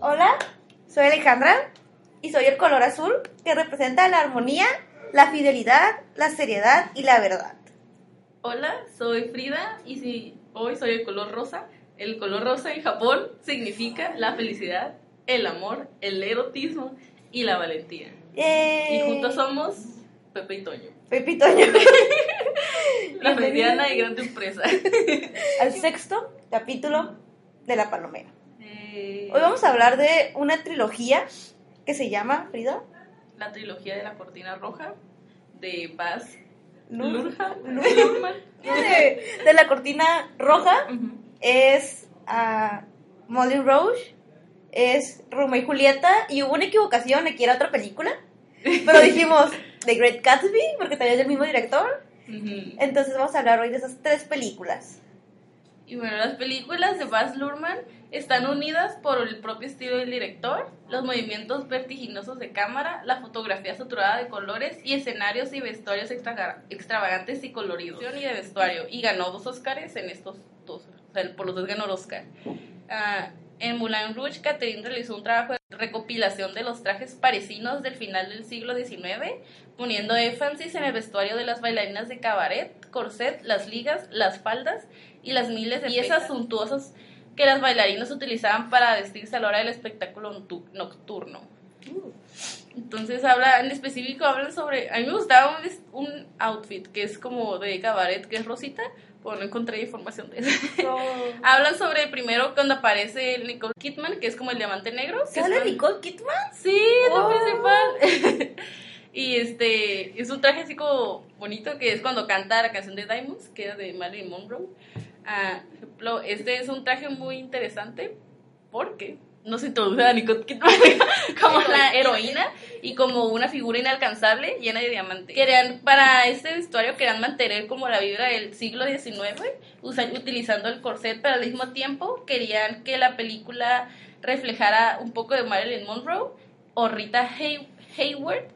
Hola, soy Alejandra y soy el color azul que representa la armonía, la fidelidad, la seriedad y la verdad. Hola, soy Frida y si hoy soy el color rosa, el color rosa en Japón significa la felicidad, el amor, el erotismo y la valentía. ¡Yay! Y juntos somos Pepe y Toño, Pepe y Toño. la mediana y grande empresa. al sexto capítulo de La Palomera. Eh, Hoy vamos a hablar de una trilogía que se llama, Frida, la trilogía de la cortina roja de Baz Lur- Luhrmann. Lur- Luhrmann. de, de la cortina roja es a Molly Rouge, es Romeo y Julieta, y hubo una equivocación, aquí era otra película, pero dijimos The Great Gatsby, porque también es del mismo director, entonces vamos a hablar hoy de esas tres películas. Y bueno, las películas de Baz Luhrmann están unidas por el propio estilo del director, los movimientos vertiginosos de cámara, la fotografía saturada de colores y escenarios y vestuarios extra- extravagantes y coloridos. Y de vestuario. Y ganó dos Oscars en estos dos. O sea, por los dos ganó el Oscar. Ah, en Moulin Rouge, Catherine realizó un trabajo de recopilación de los trajes parisinos del final del siglo XIX, poniendo énfasis en el vestuario de las bailarinas de cabaret, corset, las ligas, las faldas y las miles de piezas suntuosas que las bailarinas utilizaban para vestirse a la hora del espectáculo noctu- nocturno. Entonces habla, en específico hablan sobre, a mí me gustaba un, un outfit que es como de cabaret, que es rosita, pero no encontré información de eso. Hablan sobre primero cuando aparece Nicole Kidman, que es como el diamante negro. ¿Sale es Nicole Kidman? Sí, Oh. principal. y este, es un traje así como bonito, que es cuando canta la canción de Diamonds, que era de Marilyn Monroe. Ah, ejemplo, este es un traje muy interesante porque nos introduce a Nicole Kidman como la heroína y como una figura inalcanzable llena de diamantes. Querían, para este vestuario querían mantener como la vibra del siglo XIX, usa- utilizando el corset, pero al mismo tiempo querían que la película reflejara un poco de Marilyn Monroe o Rita Hay- Hayward,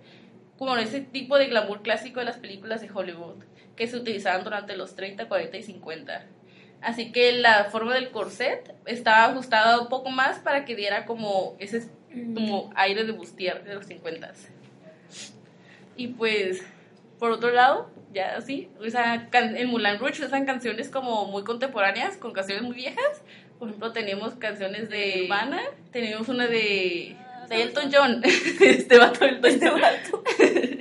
como ese tipo de glamour clásico de las películas de Hollywood que se utilizaban durante los 30, 40 y 50. Así que la forma del corset estaba ajustada un poco más para que diera como ese como aire de bustier de los 50. Y pues, por otro lado, ya así, en Moulin Rouge usan canciones como muy contemporáneas, con canciones muy viejas. Por ejemplo, tenemos canciones de Nirvana, tenemos una de, de Elton John, este vato Elton Este John. vato.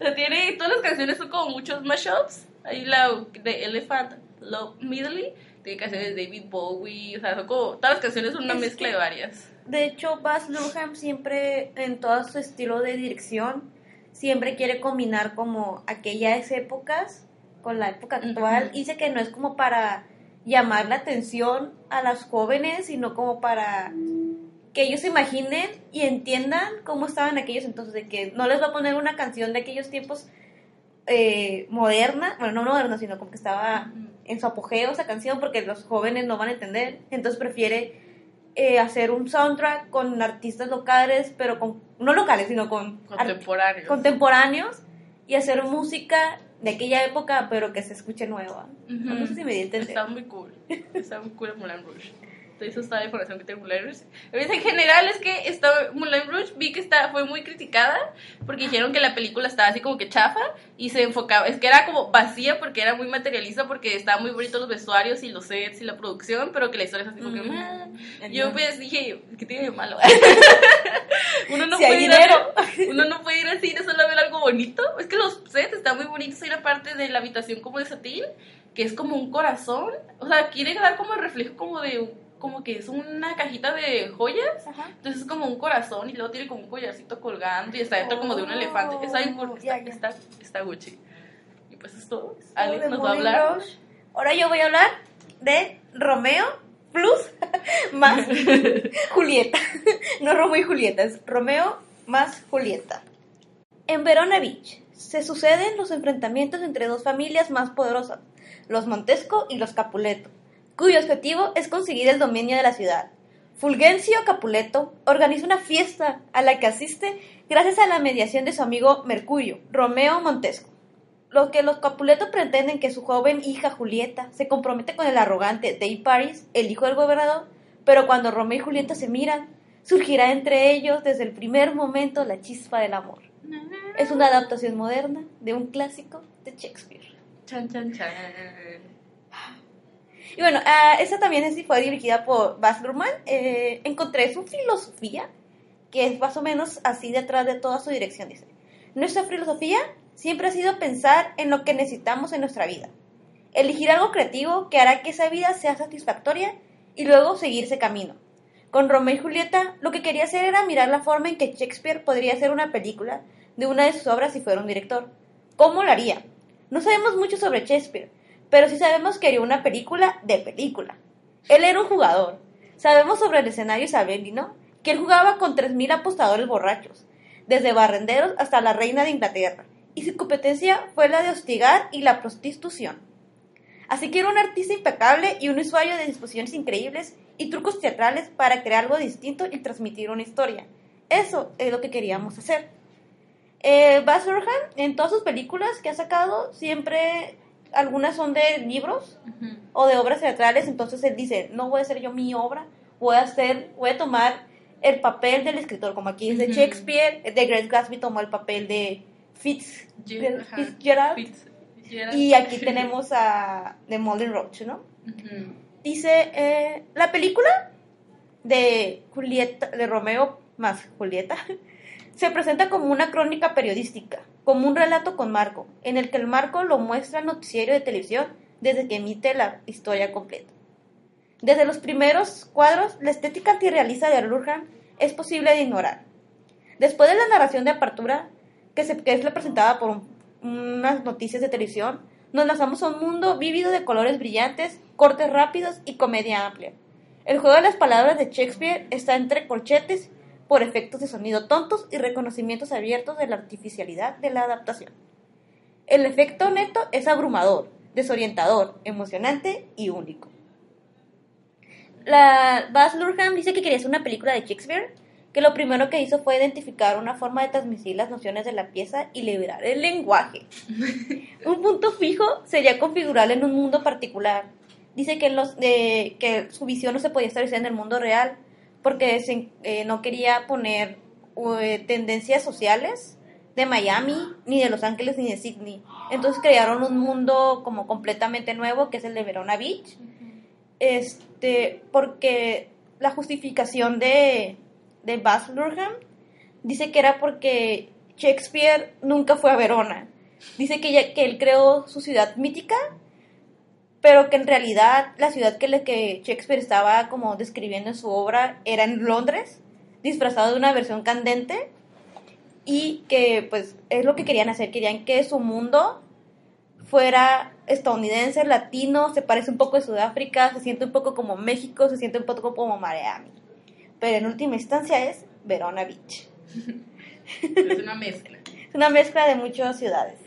O sea, tiene, todas las canciones son como muchos mashups. Hay la de Elephant Love Medley, tiene canciones de David Bowie, o sea, son como, todas las canciones son una Es mezcla de varias. De hecho, Baz Luhrmann siempre, en todo su estilo de dirección, siempre quiere combinar como aquellas épocas con la época actual. Y Dice que no es como para llamar la atención a las jóvenes, sino como para que ellos se imaginen y entiendan cómo estaban aquellos entonces, de que no les va a poner una canción de aquellos tiempos eh, moderna, bueno, no moderna, sino como que estaba en su apogeo esa canción porque los jóvenes no van a entender, entonces prefiere eh, hacer un soundtrack con artistas locales, pero con, no locales, sino con contemporáneos y hacer música de aquella época, pero que se escuche nueva. No sé si me di a entender. Está muy cool. Está muy cool Moulin Rouge. Eso está la información que tiene Moulin Rouge. En general, es que esta, Moulin Rouge vi que está, fue muy criticada porque dijeron que la película estaba así como que chafa y se enfocaba. Es que era como vacía porque era muy materialista, porque estaban muy bonitos los vestuarios y los sets y la producción, pero que la historia es así como que. Mm. "Ah". Yo pues dije, ¿qué tiene de malo? uno, no Si puede ir a uno no puede ir al cine solo a ver algo bonito. Es que los sets están muy bonitos. Hay una parte de la habitación como de satín, que es como un corazón. O sea, quiere dar como el reflejo como de, como que es una cajita de joyas. Ajá. Entonces es como un corazón y luego tiene como un collarcito colgando y está dentro como de un Oh, elefante. Está bien ya, está, está, Gucci. Y pues es todo. Alex nos va a hablar. Rouge. Ahora yo voy a hablar de Romeo plus más Julieta. No Romeo y Julieta, es Romeo más Julieta. En Verona Beach se suceden los enfrentamientos entre dos familias más poderosas, los Montesco y los Capuleto, cuyo objetivo es conseguir el dominio de la ciudad. Fulgencio Capuleto organiza una fiesta a la que asiste gracias a la mediación de su amigo Mercurio, Romeo Montesco. Lo que los Capuleto pretenden que su joven hija Julieta se compromete con el arrogante Dave Paris, el hijo del gobernador, Pero cuando Romeo y Julieta se miran, surgirá entre ellos desde el primer momento la chispa del amor. Es una adaptación moderna de un clásico de Shakespeare. Chan, chan, chan. Y bueno, ah, esta también es, fue dirigida por Baz Luhrmann. Eh, encontré su filosofía, que es más o menos así detrás de toda su dirección. Dice, nuestra filosofía siempre ha sido pensar en lo que necesitamos en nuestra vida. Elegir algo creativo que hará que esa vida sea satisfactoria y luego seguir ese camino. Con Romeo y Julieta, lo que quería hacer era mirar la forma en que Shakespeare podría hacer una película de una de sus obras si fuera un director. ¿Cómo lo haría? No sabemos mucho sobre Shakespeare, pero sí sabemos que haría una película de película. Él era un jugador. Sabemos sobre el escenario isabelino que él jugaba con 3.000 apostadores borrachos, desde barrenderos hasta la reina de Inglaterra, y su competencia fue la de hostigar y la prostitución. Así que era un artista impecable y un usuario de disposiciones increíbles y trucos teatrales para crear algo distinto y transmitir una historia. Eso es lo que queríamos hacer. Eh, Baz Luhrmann, en todas sus películas que ha sacado, siempre algunas son de libros o de obras teatrales, entonces él dice, no voy a hacer yo mi obra, voy a hacer, voy a tomar el papel del escritor, como aquí es de Shakespeare, de Grace Gatsby tomó el papel de Fitzgerald, y aquí tenemos a de Molden Roach, ¿no? Dice, eh, la película de Julieta, de Romeo más Julieta, se presenta como una crónica periodística, como un relato con marco, en el que el marco lo muestra el noticiero de televisión desde que emite la historia completa. Desde los primeros cuadros, la estética antirrealista de Lurhan es posible de ignorar. Después de la narración de apertura, que, se, que es representada por unas noticias de televisión, nos lanzamos a un mundo vívido de colores brillantes, cortes rápidos y comedia amplia. El juego de las palabras de Shakespeare está entre corchetes por efectos de sonido tontos y reconocimientos abiertos de la artificialidad de la adaptación. El efecto neto es abrumador, desorientador, emocionante y único. La Baz Luhrmann dice que quería hacer una película de Shakespeare, que lo primero que hizo fue identificar una forma de transmitir las nociones de la pieza y liberar el lenguaje. un punto fijo sería configurarlo en un mundo particular. Dice que, los, que su visión no se podía establecer en el mundo real, porque eh, no quería poner eh, tendencias sociales de Miami, ni de Los Ángeles, ni de Sydney. Entonces crearon un mundo como completamente nuevo, que es el de Verona Beach. Este, porque la justificación de, de Baz Luhrmann dice que era porque Shakespeare nunca fue a Verona. Dice que, que él creó su ciudad mítica pero que en realidad la ciudad que, le, que Shakespeare estaba como describiendo en su obra era en Londres, disfrazado de una versión candente, y que pues es lo que querían hacer, querían que su mundo fuera estadounidense, latino, se parece un poco a Sudáfrica, se siente un poco como México, se siente un poco como Miami, pero en última instancia es Verona Beach. Es una mezcla. es una mezcla de muchas ciudades.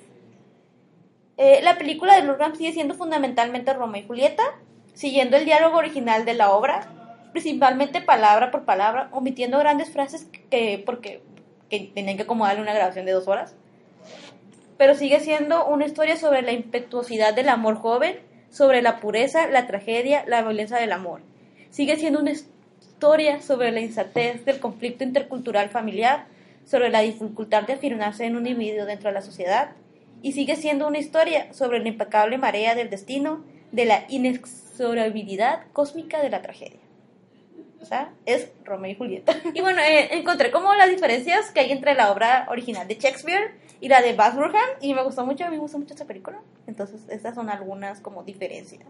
Eh, la película de Lurgan sigue siendo fundamentalmente Romeo y Julieta, siguiendo el diálogo original de la obra, principalmente palabra por palabra, omitiendo grandes frases que porque que tenían que acomodarle una grabación de dos horas. Pero sigue siendo una historia sobre la impetuosidad del amor joven, sobre la pureza, la tragedia, la violencia del amor. Sigue siendo una historia sobre la insatez del conflicto intercultural familiar, sobre la dificultad de afirmarse en un individuo dentro de la sociedad, y sigue siendo una historia sobre la impecable marea del destino, de la inexorabilidad cósmica de la tragedia. O sea, es Romeo y Julieta. Y bueno, eh, encontré como las diferencias que hay entre la obra original de Shakespeare y la de Baz Luhrmann y me gustó mucho, a mí me gustó mucho esta película. Entonces, estas son algunas como diferencias.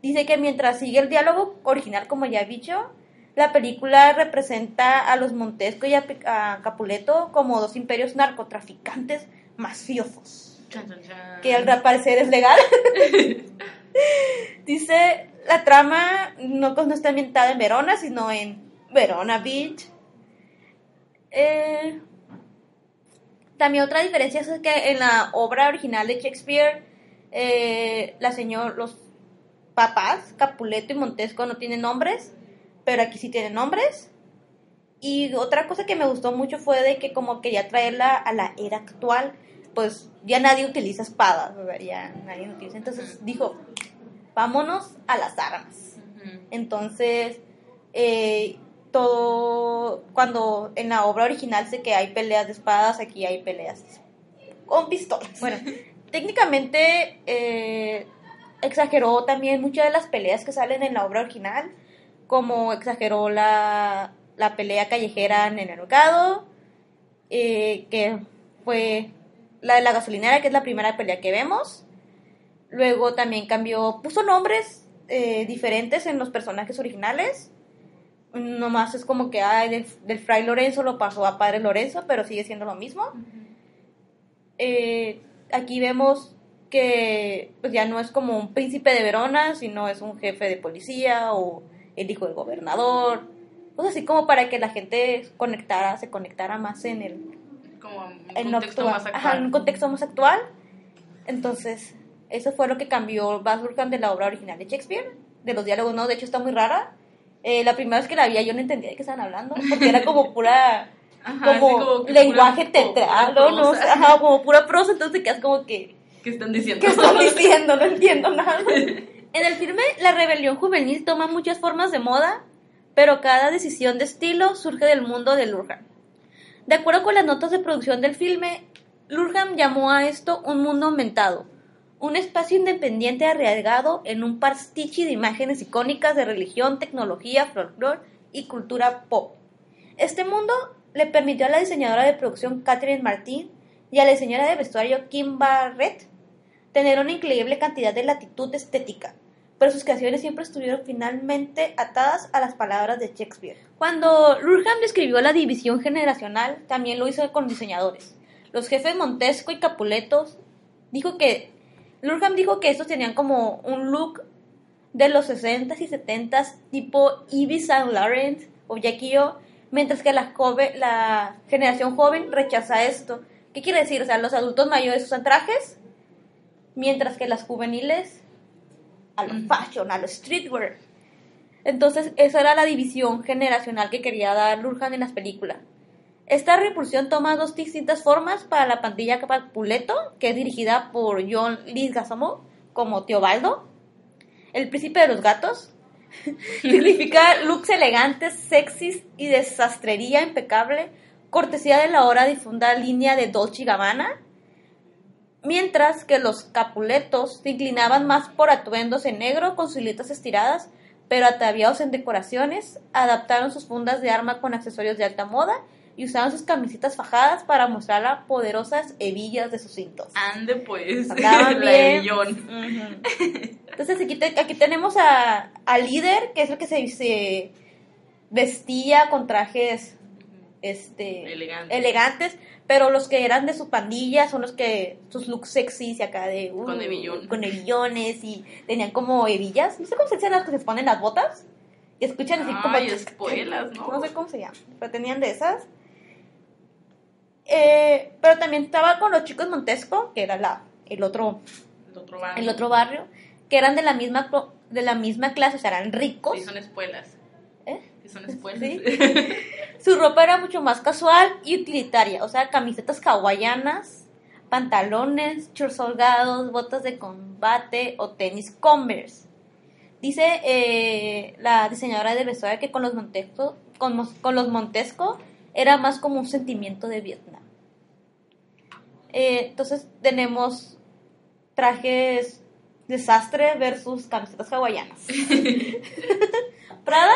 Dice que mientras sigue el diálogo original, como ya he dicho, la película representa a los Montesco y a Capuleto como dos imperios narcotraficantes mafiosos. Que al parecer es legal. Dice, la trama no, no, está ambientada en Verona, sino en Verona Beach. Eh, también otra diferencia es que en la obra original de Shakespeare, eh, la señor, los papás, Capuleto y Montesco, no tienen nombres, pero aquí sí tienen nombres. Y otra cosa que me gustó mucho fue de que como quería traerla a la era actual, pues ya nadie utiliza espadas, ya nadie utiliza. Entonces dijo, vámonos a las armas. Entonces Eh, todo, cuando en la obra original sé que hay peleas de espadas, aquí hay peleas con pistolas. Bueno, técnicamente eh, exageró también muchas de las peleas que salen en la obra original, como exageró la, la pelea callejera en el mercado, eh, que fue la de la gasolinera, que es la primera pelea que vemos. Luego también cambió, puso nombres eh, diferentes en los personajes originales. Nomás es como que ay, del, del, Fray Lorenzo lo pasó a Padre Lorenzo, pero sigue siendo lo mismo. eh, aquí vemos que pues ya no es como un príncipe de Verona, sino es un jefe de policía o el hijo del gobernador. Pues así como para que la gente conectara, se conectara más en el Como un en, contexto actual- más actual. ajá, en un contexto más actual. Entonces, eso fue lo que cambió Baz Luhrmann de la obra original de Shakespeare, de los diálogos, no, de hecho está muy rara. Eh, la primera vez que la vi yo no entendía de qué estaban hablando, porque era como pura, Ajá, como, como lenguaje teatral, ¿no? No, prosa. ajá, como pura prosa, entonces te quedas como que, ¿Qué están diciendo? ¿qué están diciendo? No entiendo nada. En el filme, la rebelión juvenil toma muchas formas de moda, pero cada decisión de estilo surge del mundo de Lurham. De acuerdo con las notas de producción del filme, Lurham llamó a esto un mundo aumentado, un espacio independiente arriesgado en un pastiche de imágenes icónicas de religión, tecnología, folclore y cultura pop. Este mundo le permitió a la diseñadora de producción Catherine Martin y a la diseñadora de vestuario Kim Barrett tener una increíble cantidad de latitud estética, pero sus creaciones siempre estuvieron finalmente atadas a las palabras de Shakespeare. Cuando Lurham describió la división generacional, también lo hizo con diseñadores. Los jefes Montesco y Capuletos dijo que Lurham dijo que estos tenían como un look de los 60s y 70s tipo Yves Saint Laurent o Jackie O, mientras que la, la generación joven rechaza esto. ¿Qué quiere decir? O sea, los adultos mayores usan trajes, mientras que las juveniles a lo fashion, a lo streetwear. Entonces, esa era la división generacional que quería dar Lurhan en las películas. Esta repulsión toma dos distintas formas para la pandilla Capuleto, que es dirigida por John Leguizamo como Teobaldo, el príncipe de los gatos. Significa looks elegantes, sexys y desastrería impecable, cortesía de la ahora difunda línea de Dolce Gabbana, mientras que los capuletos se inclinaban más por atuendos en negro con siluetas estiradas, pero ataviados en decoraciones, adaptaron sus fundas de arma con accesorios de alta moda y usaban sus camisetas fajadas para mostrar las poderosas hebillas de sus cintos. Ande pues. Andaban bien. Entonces aquí, te- aquí tenemos a, al líder, que es el que se, se vestía con trajes este, Elegante. elegantes, pero los que eran de su pandilla son los que sus looks sexys y acá de uh, Con hebillón. con hebillones y tenían como hebillas, no sé cómo se dicen las que se ponen las botas y escuchan así como Ay, espuelas, ¿no? no sé cómo se llama, pero tenían de esas. Eh, pero también estaba con los chicos Montesco, que era la, el otro El otro bando. el otro barrio, que eran de la misma de la misma clase, o sea, eran ricos. Sí, son espuelas. Son. Sí. Su ropa era mucho más casual y utilitaria, o sea, camisetas hawaianas, pantalones, shorts holgados, botas de combate o tenis Converse. Dice eh, la diseñadora del vestuario que con los Montesco, con los Montesco era más como un sentimiento de Vietnam. Eh, entonces tenemos trajes desastre versus camisetas hawaianas. Prada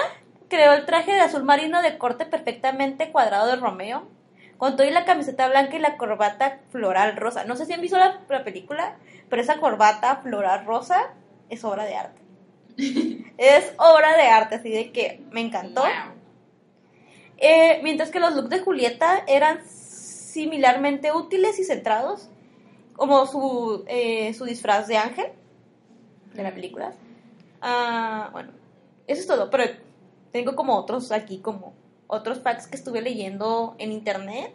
creó el traje de azul marino de corte perfectamente cuadrado de Romeo, con todo y la camiseta blanca y la corbata floral rosa. No sé si han visto la, la película, pero esa corbata floral rosa es obra de arte. es obra de arte, así de que me encantó. Wow. Eh, mientras que los looks de Julieta eran similarmente útiles y centrados, como su, eh, su disfraz de ángel de la película. Ah, bueno, eso es todo, pero tengo como otros aquí, como otros facts que estuve leyendo en internet.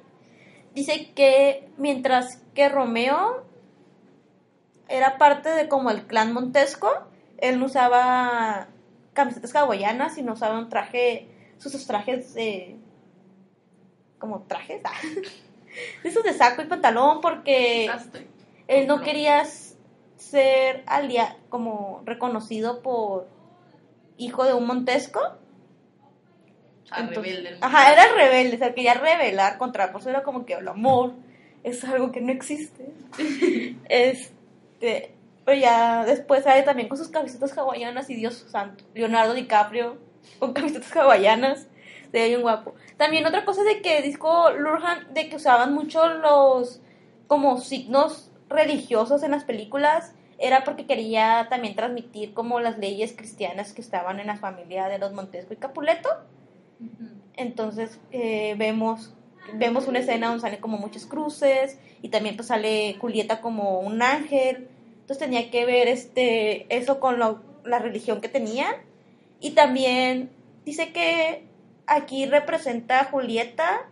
Dice que mientras que Romeo era parte de como el clan Montesco, él no usaba camisetas hawaianas, sino usaba un traje, sus trajes de... como trajes, ah, esos de saco y pantalón porque él no quería ser alia como reconocido por hijo de un Montesco Entonces- rebelde. el Ajá, era el rebelde, o sea, quería rebelar contra, pues era como que el amor es algo que no existe. este, pero ya después sale también con sus camisetas hawaianas y Dios santo, Leonardo DiCaprio con camisetas hawaianas, se ve bien guapo. También otra cosa de que disco Lurhan, de que usaban mucho los como signos religiosos en las películas, era porque quería también transmitir como las leyes cristianas que estaban en la familia de los Montesco y Capuleto. Entonces eh, vemos vemos una escena donde salen como muchas cruces y también pues sale Julieta como un ángel. Entonces tenía que ver este eso con lo- la religión que tenían y también dice que aquí representa a Julieta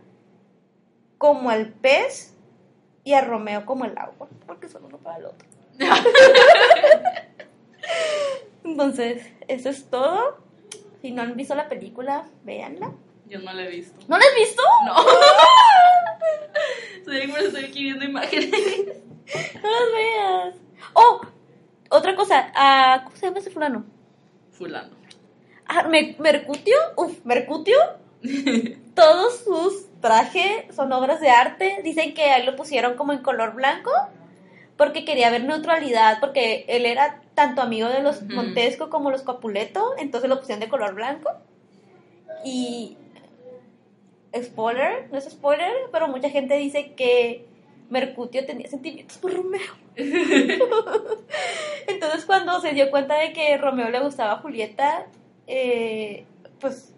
como el pez y a Romeo como el agua, porque son uno para el otro. Entonces, eso es todo. Si no han visto la película, véanla. Yo no la he visto. ¿No la has visto? No. Estoy aquí viendo imágenes. No las veas. Oh, otra cosa. ah, ¿Cómo se llama ese fulano? Fulano. Ah, Me- Mercutio. Uf, Mercutio. Todos sus trajes son obras de arte. Dicen que ahí lo pusieron como en color blanco. Porque quería ver neutralidad. Porque él era tanto amigo de los. Montesco como los Capuleto. Entonces lo pusieron de color blanco. Y. Spoiler, no es spoiler, pero mucha gente dice que Mercutio tenía sentimientos por Romeo. Entonces cuando se dio cuenta de que Romeo le gustaba a Julieta, eh, pues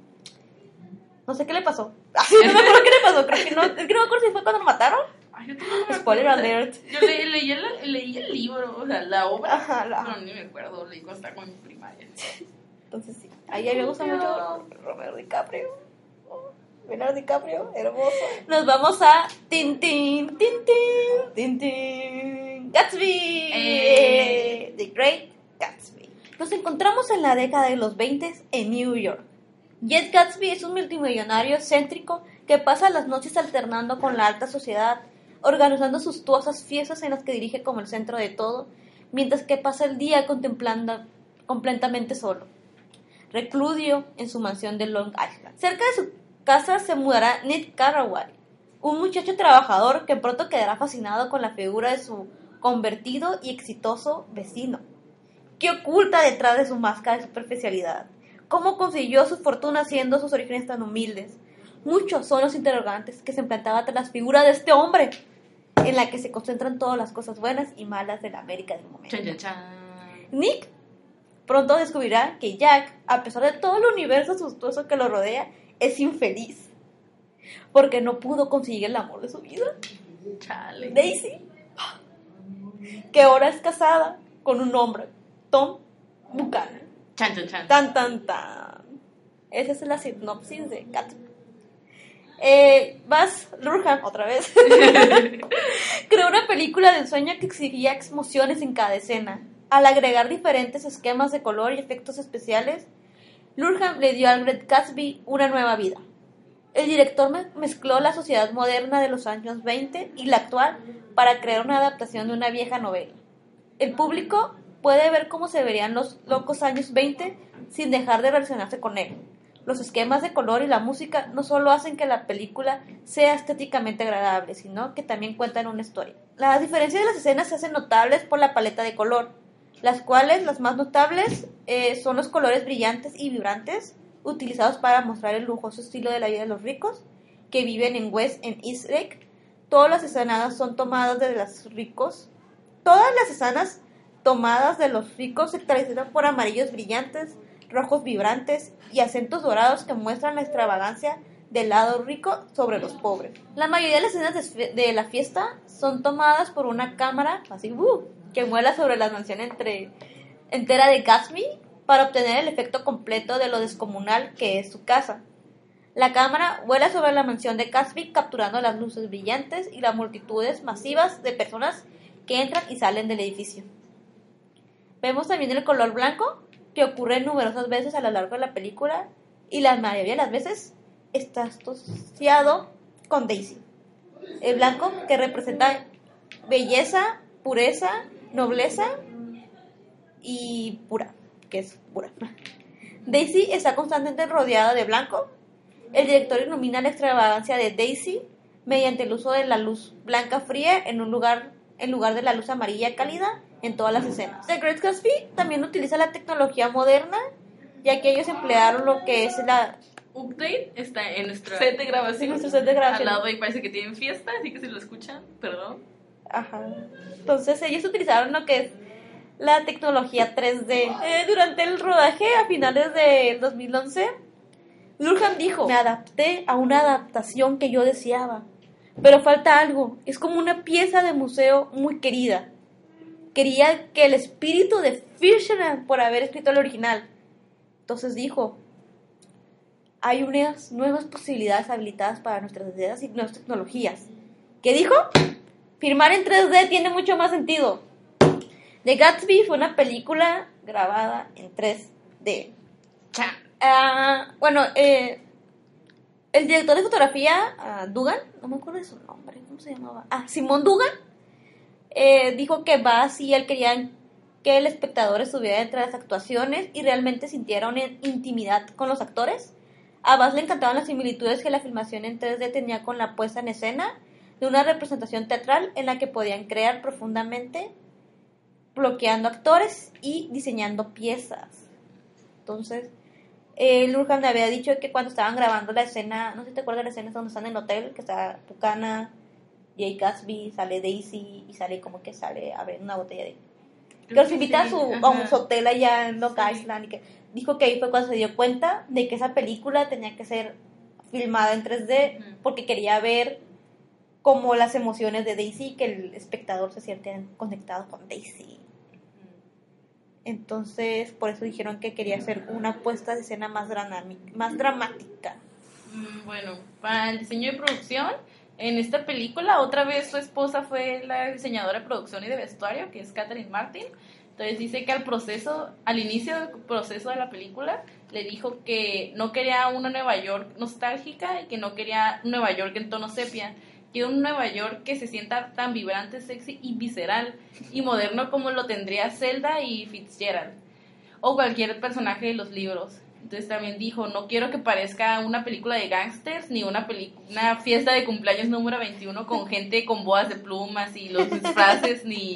no sé qué le pasó. Así no me acuerdo qué le pasó, creo que no, es que no me acuerdo si fue cuando lo mataron. Ay, yo Spoiler alert. Yo le- leí, el, leí el libro, o sea, la obra. Ajá, la- Pero ni me acuerdo, leí cuando estaba como en primaria. Entonces sí, a ella me gusta mucho Romeo DiCaprio. Oh, Leonardo DiCaprio, hermoso. Nos vamos a Tintín, Tintín, Tintín, Gatsby, Eh. The Great Gatsby. Nos encontramos en la década de los 20 en New York. Jet Gatsby es un multimillonario excéntrico que pasa las noches alternando con la alta sociedad, organizando suntuosas fiestas en las que dirige como el centro de todo, mientras que pasa el día contemplando completamente solo recludio en su mansión de Long Island. Cerca de su casa se mudará Nick Carraway, un muchacho trabajador que pronto quedará fascinado con la figura de su convertido y exitoso vecino. ¿Qué oculta detrás de su máscara de superficialidad? ¿Cómo consiguió su fortuna siendo sus orígenes tan humildes? Muchos son los interrogantes que se implantaban tras la figura de este hombre, en la que se concentran todas las cosas buenas y malas de la América del momento. Chan, chan, chan. Nick pronto descubrirá que Jack, a pesar de todo el universo suntuoso que lo rodea, es infeliz. Porque no pudo conseguir el amor de su vida. Chale. Daisy, que ahora es casada con un hombre, Tom Buchanan. Chan, chan, chan. Tan, tan, tan. Esa es la sinopsis de Gatsby. Eh, Baz Luhrmann, otra vez, creó una película de ensueño que exhibía emociones en cada escena. Al agregar diferentes esquemas de color y efectos especiales, Luhrmann le dio al Great Gatsby una nueva vida. El director me- mezcló la sociedad moderna de los años 20 y la actual para crear una adaptación de una vieja novela. El público puede ver cómo se verían los locos años 20 sin dejar de relacionarse con él. Los esquemas de color y la música no solo hacen que la película sea estéticamente agradable, sino que también cuentan una historia. Las diferencias de las escenas se hacen notables por la paleta de color, las cuales las más notables eh, son los colores brillantes y vibrantes utilizados para mostrar el lujoso estilo de la vida de los ricos que viven en West en East Lake. Todas las escenas son tomadas de los ricos. Todas las escenas tomadas de los ricos se caracterizan por amarillos brillantes, rojos vibrantes y acentos dorados que muestran la extravagancia del lado rico sobre los pobres. La mayoría de las escenas de, la fiesta son tomadas por una cámara así ¡uh! que vuela sobre la mansión entre, entera de Gatsby para obtener el efecto completo de lo descomunal que es su casa. La cámara vuela sobre la mansión de Gatsby capturando las luces brillantes y las multitudes masivas de personas que entran y salen del edificio. Vemos también el color blanco, que ocurre numerosas veces a lo largo de la película, y la mayoría de las veces está asociado con Daisy. El blanco que representa belleza, pureza, nobleza y pura, que es pura. Daisy está constantemente rodeada de blanco el director ilumina la extravagancia de Daisy mediante el uso de la luz blanca fría en un lugar en lugar de la luz amarilla cálida en todas las escenas. The Great Gatsby también utiliza la tecnología moderna, ya que ellos emplearon lo que es la Update está en nuestro set de grabación. En nuestro set de grabación. Al lado ahí parece que tienen fiesta, así que si lo escuchan, perdón. Ajá. Entonces ellos utilizaron lo que es la tecnología 3D. Eh, durante el rodaje a finales del 2011, Lurhan dijo, me adapté a una adaptación que yo deseaba, pero falta algo, es como una pieza de museo muy querida. Quería que el espíritu de Fisherman por haber escrito el original. Entonces dijo, hay unas nuevas posibilidades habilitadas para nuestras ideas y nuevas tecnologías. ¿Qué dijo? Firmar en 3D tiene mucho más sentido. The Gatsby fue una película grabada en 3D. Ah, bueno, eh, el director de fotografía, uh, Dugan, no me acuerdo de su nombre, ¿cómo se llamaba? Ah, Simón Dugan, eh, dijo que Bass y él querían que el espectador estuviera entre las actuaciones y realmente sintiera intimidad con los actores. A Bass le encantaban las similitudes que la filmación en 3D tenía con la puesta en escena de una representación teatral en la que podían crear profundamente, bloqueando actores y diseñando piezas. Entonces, eh, Lurhan le había dicho que cuando estaban grabando la escena, no sé si te acuerdas de la escena donde están en el hotel, que está Pucana, Jay Gatsby, sale Daisy y sale como que sale a ver una botella de... Que los invita a, su, a hotel allá en Long Island y que dijo que ahí fue cuando se dio cuenta de que esa película tenía que ser filmada en 3D porque quería ver como las emociones de Daisy que el espectador se siente conectado con Daisy. Entonces, por eso dijeron que quería hacer una puesta de escena más, más dramática. Mm, bueno, para el diseño de producción, en esta película, otra vez su esposa fue la diseñadora de producción y de vestuario, que es Catherine Martin. Entonces dice que al proceso, al inicio del proceso de la película, le dijo que no quería una Nueva York nostálgica y que no quería Nueva York en tono sepia, que un Nueva York que se sienta tan vibrante, sexy y visceral y moderno como lo tendría Zelda y Fitzgerald o cualquier personaje de los libros. Entonces también dijo, no quiero que parezca una película de gangsters ni una, una fiesta de cumpleaños número 21 con gente con boas de plumas y los disfraces ni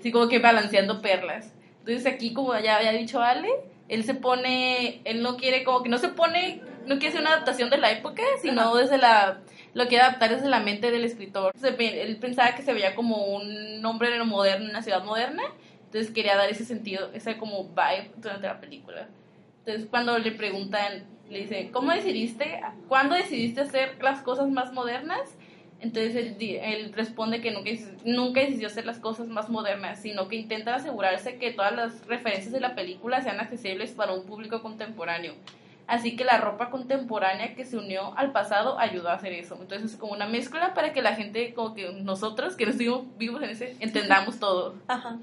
así como que balanceando perlas. Entonces aquí, como ya había dicho Ale, él se pone, él no quiere como que no se pone, no quiere hacer una adaptación de la época, sino desde la lo quiere adaptar desde la mente del escritor. Él pensaba que se veía como un hombre moderno, una ciudad moderna, entonces quería dar ese sentido, ese como vibe durante la película. Entonces cuando le preguntan, le dicen, ¿cómo decidiste, cuándo decidiste hacer las cosas más modernas? Entonces él, él, responde que nunca, nunca decidió hacer las cosas más modernas, sino que intenta asegurarse que todas las referencias de la película sean accesibles para un público contemporáneo. Así que la ropa contemporánea que se unió al pasado ayudó a hacer eso. Entonces es como una mezcla para que la gente, como que nosotros, que no estuvimos vivos en ese, entendamos todo. Ajá.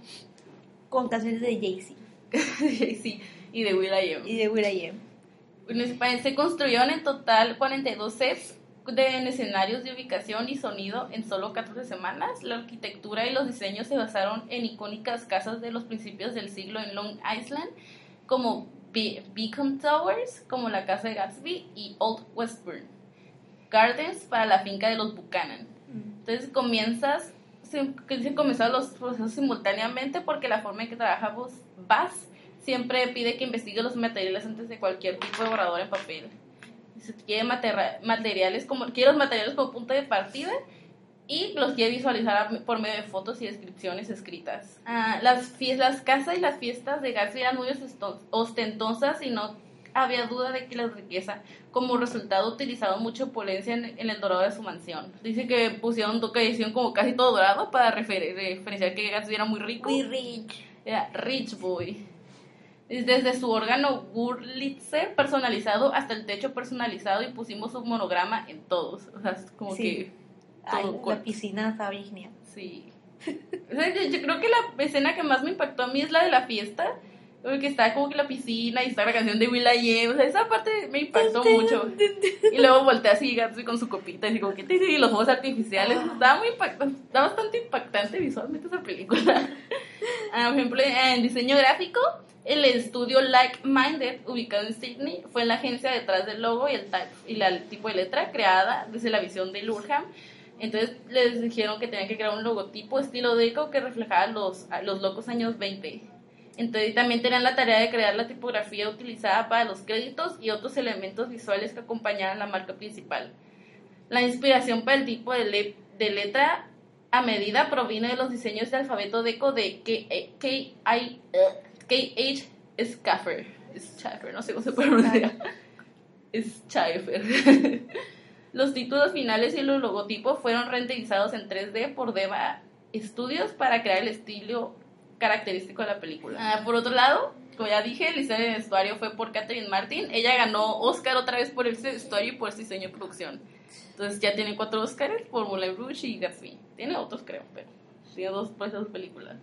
Con canciones de Jay-Z. Jay-Z y de Will.i.am. Y de Will.i.am. Se construyeron en total 42 sets de escenarios de ubicación y sonido en solo 14 semanas. La arquitectura y los diseños se basaron en icónicas casas de los principios del siglo en Long Island, como Beacon Towers, como la casa de Gatsby, y Old Westburn Gardens para la finca de los Buchanan. Mm. Entonces comienzas, se, se comenzaron los procesos simultáneamente porque la forma en que trabajamos VAS siempre pide que investigue los materiales antes de cualquier tipo de borrador en papel. Si quiere materiales como, quiere los materiales como punto de partida y los quiere visualizar por medio de fotos y descripciones escritas. Ah, las, las casas y las fiestas de García eran muy ostentosas y no había duda de que la riqueza como resultado utilizaron mucha opulencia en, el dorado de su mansión. Dice que pusieron edición como casi todo dorado para referenciar que Gatsby era muy rico. Muy rich. Era rich boy. Desde su órgano Wurlitzer personalizado hasta el techo personalizado y pusimos su monograma en todos. O sea, como que la piscina está Sí. yo, creo que la escena que más me impactó a mí es la de la fiesta. Porque está como que la piscina y está la canción de Will.i.am. O sea, esa parte me impactó mucho. Y luego voltea así Gatsby con su copita y como que y los juegos artificiales. Ah. Estaba muy impactante. Está bastante impactante visualmente esa película. Ah, por ejemplo, en diseño gráfico, el estudio Like Minded, ubicado en Sydney, fue la agencia detrás del logo y el, tipo de letra creada desde la visión de Lurham. Entonces les dijeron que tenían que crear un logotipo estilo deco que reflejara los, los locos años 20. Entonces también tenían la tarea de crear la tipografía utilizada para los créditos y otros elementos visuales que acompañaran la marca principal. La inspiración para el tipo de, letra a medida proviene de los diseños de alfabeto deco de K.H. Schaffer. Schaffer, no sé cómo se pronuncia. Schaffer. los títulos finales y los logotipos fueron renderizados en 3D por Deva Studios para crear el estilo característico de la película. Ah, por otro lado, como ya dije, el diseño de vestuario fue por Catherine Martin. Ella ganó Oscar otra vez por ese vestuario y por ese diseño de producción. Entonces ya tiene cuatro Oscars por Moulin Rouge y Gatsby. Tiene otros, creo, pero tiene dos por esas películas.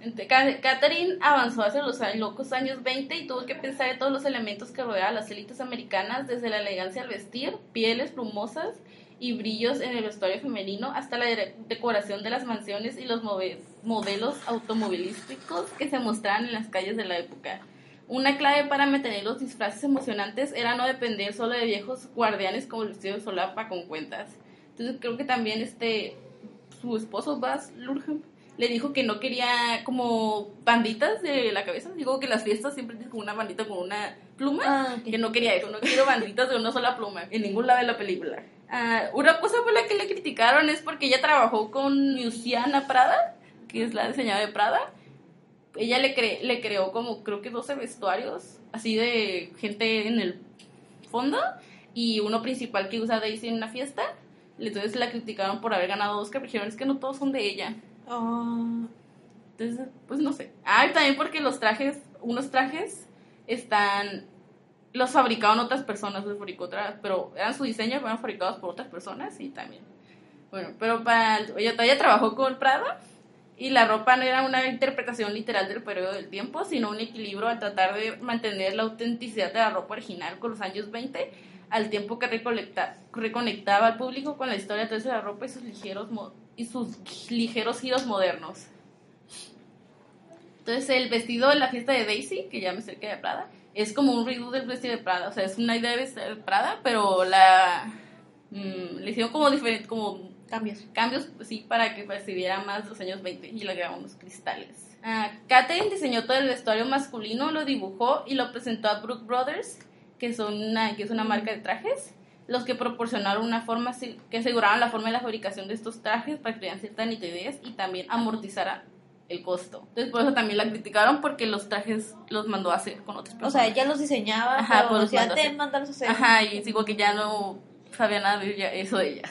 Catherine avanzó hacia los locos años 20 y tuvo que pensar en todos los elementos que rodeaban las élites americanas, desde la elegancia al vestir, pieles plumosas y brillos en el vestuario femenino, hasta la decoración de las mansiones y los modelos automovilísticos que se mostraban en las calles de la época. Una clave para mantener los disfraces emocionantes era no depender solo de viejos guardianes como el vestido de solapa con cuentas. Entonces creo que también este su esposo Baz Lurham le dijo que no quería como banditas de la cabeza. Digo que las fiestas siempre tienes como una bandita con una pluma. Ah, que no quería eso, no quiero banditas de una sola pluma en ningún lado de la película. Ah, una cosa por la que le criticaron es porque ella trabajó con Luciana Prada, que es la diseñadora de Prada. Ella le, cre le creó como creo que 12 vestuarios, así de gente en el fondo, y uno principal que usa Daisy en una fiesta. Entonces la criticaron por haber ganado Oscar, pero dijeron es que no todos son de ella. Oh. Entonces, pues no sé. Ah, también porque los trajes, unos trajes están, los fabricaban otras personas, los fabricó otras, pero eran su diseño, fueron fabricados por otras personas y también. Bueno, pero para, ella todavía trabajó con Prada y la ropa no era una interpretación literal del periodo del tiempo, sino un equilibrio al tratar de mantener la autenticidad de la ropa original con los años 20 al tiempo que reconectaba al público con la historia de la ropa y sus ligeros, y sus ligeros giros modernos. Entonces el vestido de la fiesta de Daisy, que ya me acerqué de Prada, es como un redo del vestido de Prada, o sea, es una idea de vestir de Prada, pero la mm, le hicieron como diferente, como cambios, cambios, sí, para que percibiera más los años 20 y le agregaron unos cristales. Uh, Catherine diseñó todo el vestuario masculino, lo dibujó y lo presentó a Brooke Brothers, que, son una, que es una marca de trajes, los que proporcionaron una forma, que aseguraron la forma de la fabricación de estos trajes para que tuvieran cierta nitidez y también amortizara el costo. Entonces por eso también la criticaron porque los trajes los mandó a hacer con otras personas. O sea, ella los diseñaba, Ajá, pero pues antes mandarlos a hacer. Ajá, y digo que ya no sabía nada de ella, eso de ella.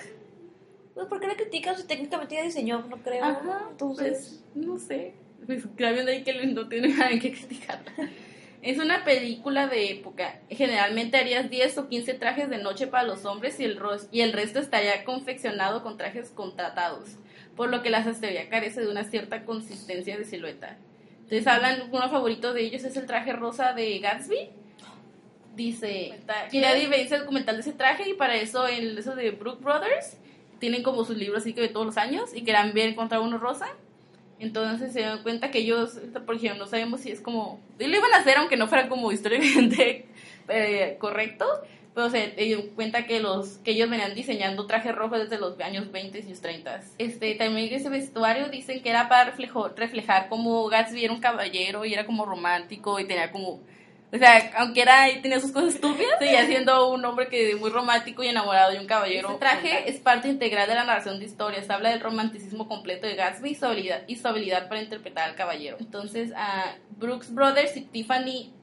Pues ¿por qué la critican si técnicamente ella diseñó? No creo. Ajá, entonces, pues, no sé. Pues, viendo ahí que no tiene nada que criticarla. Es una película de época. Generalmente harías 10 o 15 trajes de noche para los hombres y el, y el resto estaría confeccionado con trajes contratados, por lo que la sastrería carece de una cierta consistencia de silueta. Entonces hablan, uno favorito de ellos es el traje rosa de Gatsby. Dice, quería ver el documental de ese traje y para eso el eso de Brook Brothers tienen como sus libros así que de todos los años y querían ver encontrar uno rosa entonces se dan cuenta que ellos, por ejemplo, no sabemos si es como... Y lo iban a hacer aunque no fuera como históricamente eh, correcto, pero se dio cuenta que los que ellos venían diseñando trajes rojos desde los años 20 y 30. Este, también ese vestuario dicen que era para reflejo, reflejar como Gatsby era un caballero y era como romántico y tenía como o sea, aunque era y tenía sus cosas estúpidas, seguía siendo un hombre que muy romántico y enamorado de un caballero. Este traje es parte integral de la narración de historias. Habla del romanticismo completo de Gatsby y su habilidad, y su habilidad para interpretar al caballero. Entonces, a Brooks Brothers y Tiffany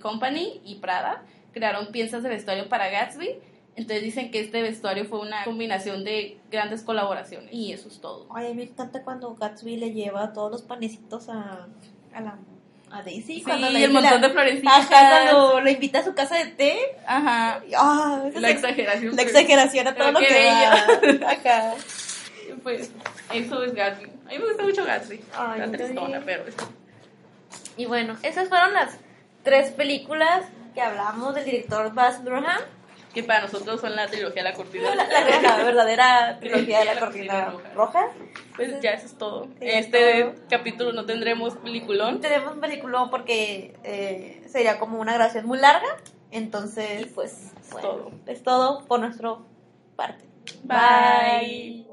Company y Prada crearon piezas de vestuario para Gatsby. Entonces dicen que este vestuario fue una combinación de grandes colaboraciones. Y eso es todo. Ay, a mí me encanta cuando Gatsby le lleva todos los panecitos a, a la a Daisy. Sí, cuando y el montón de florecitas. Ajá, cuando lo invita a su casa de té. Ajá. Ah, la exageración. La exageración a todo lo que ella. Ajá. Pues eso es Gatsby. A mí me gusta mucho Gatsby. Ay, la tristona, pero... Y bueno, esas fueron las tres películas que hablamos del director Baz Luhrmann. Que para nosotros son la trilogía de la cortina. La, la, la verdadera trilogía de la La cortina cortina roja. Pues ya eso es todo. Es este todo. capítulo no tendremos peliculón. Tenemos un peliculón porque eh, sería como una grabación muy larga. Entonces, pues, bueno, todo. es todo por nuestra parte. Bye.